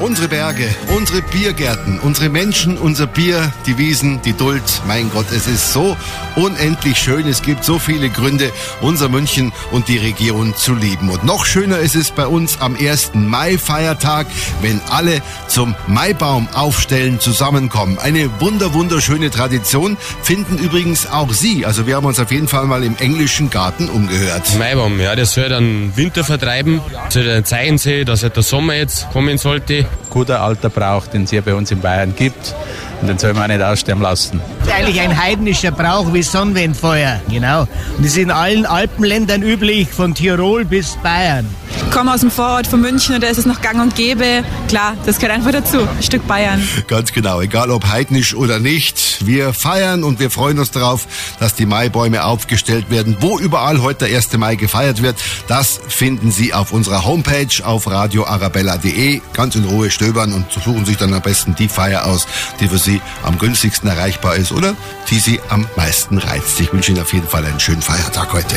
Unsere Berge, unsere Biergärten, unsere Menschen, unser Bier, die Wiesen, die Duld. Mein Gott, es ist so unendlich schön. Es gibt so viele Gründe, unser München und die Region zu lieben. Und noch schöner ist es bei uns am 1. Mai-Feiertag, wenn alle zum Maibaum aufstellen zusammenkommen. Eine wunder, wunderschöne Tradition finden übrigens auch Sie. Also wir haben uns auf jeden Fall mal im englischen Garten umgehört. Maibaum, ja, das soll dann Winter vertreiben. Soll ein Zeichen sein, dass halt der Sommer jetzt kommen sollte. Guter alter Brauch, den es hier bei uns in Bayern gibt. Und den soll man auch nicht aussterben lassen. Eigentlich ein heidnischer Brauch wie Sonnenwendfeuer, genau. Und das ist in allen Alpenländern üblich, von Tirol bis Bayern. Komme aus dem Vorort von München und da ist es noch gang und gäbe. Klar, das gehört einfach dazu. Ein Stück Bayern. Ganz genau, egal ob heidnisch oder nicht. Wir feiern und wir freuen uns darauf, dass die Maibäume aufgestellt werden. Wo überall heute der 1. Mai gefeiert wird, das finden Sie auf unserer Homepage auf radioarabella.de. Ganz in Ruhe stöbern und suchen sich dann am besten die Feier aus, die für Sie am günstigsten erreichbar ist oder die Sie am meisten reizt. Ich wünsche Ihnen auf jeden Fall einen schönen Feiertag heute.